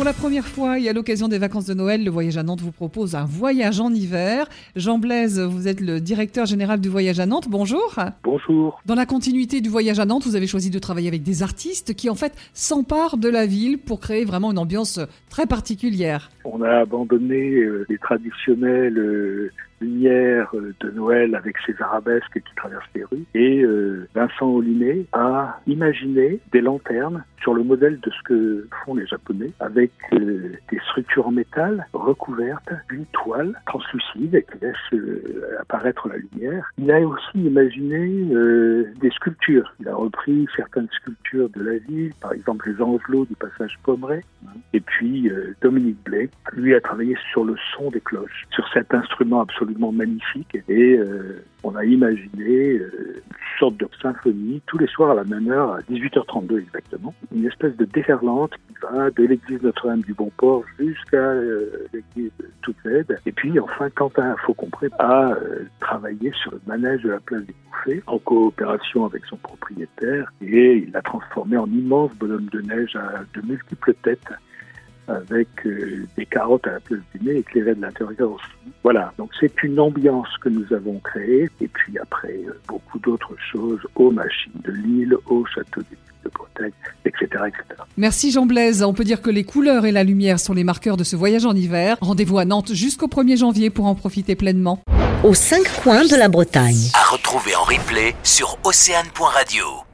Pour la première fois et à l'occasion des vacances de Noël, le Voyage à Nantes vous propose un voyage en hiver. Jean Blaise, vous êtes le directeur général du Voyage à Nantes. Bonjour. Bonjour. Dans la continuité du Voyage à Nantes, vous avez choisi de travailler avec des artistes qui en fait s'emparent de la ville pour créer vraiment une ambiance très particulière. On a abandonné euh, les traditionnelles euh, lumière euh, de Noël avec ses arabesques qui traversent les rues. Et euh, Vincent Ollinet a imaginé des lanternes sur le modèle de ce que font les Japonais, avec euh, des structures en métal recouvertes d'une toile translucide qui laisse apparaître la lumière. Il a aussi imaginé des sculptures. Il a repris certaines sculptures de la ville, par exemple les angelots du passage Pommeret. Et puis Dominique Blais, lui, a travaillé sur le son des cloches, sur cet instrument absolument magnifique et euh, on a imaginé euh, sorte de symphonie tous les soirs à la même heure, à 18h32 exactement, une espèce de déferlante qui va de l'église Notre-Dame du Bon Port jusqu'à euh, l'église Toute-Aide. Et puis enfin, Quentin Faucompré a travaillé sur le manège de la place des Bouffées en coopération avec son propriétaire et il l'a transformé en immense bonhomme de neige à de multiples têtes avec euh, des carottes à la place du nez éclairées de l'intérieur aussi. Voilà, donc c'est une ambiance que nous avons créée, et puis après euh, beaucoup d'autres choses, aux machines de Lille, au château de Bretagne, etc., etc. Merci Jean Blaise. On peut dire que les couleurs et la lumière sont les marqueurs de ce voyage en hiver. Rendez-vous à Nantes jusqu'au 1er janvier pour en profiter pleinement. Aux cinq coins de la Bretagne. À retrouver en replay sur océane.radio.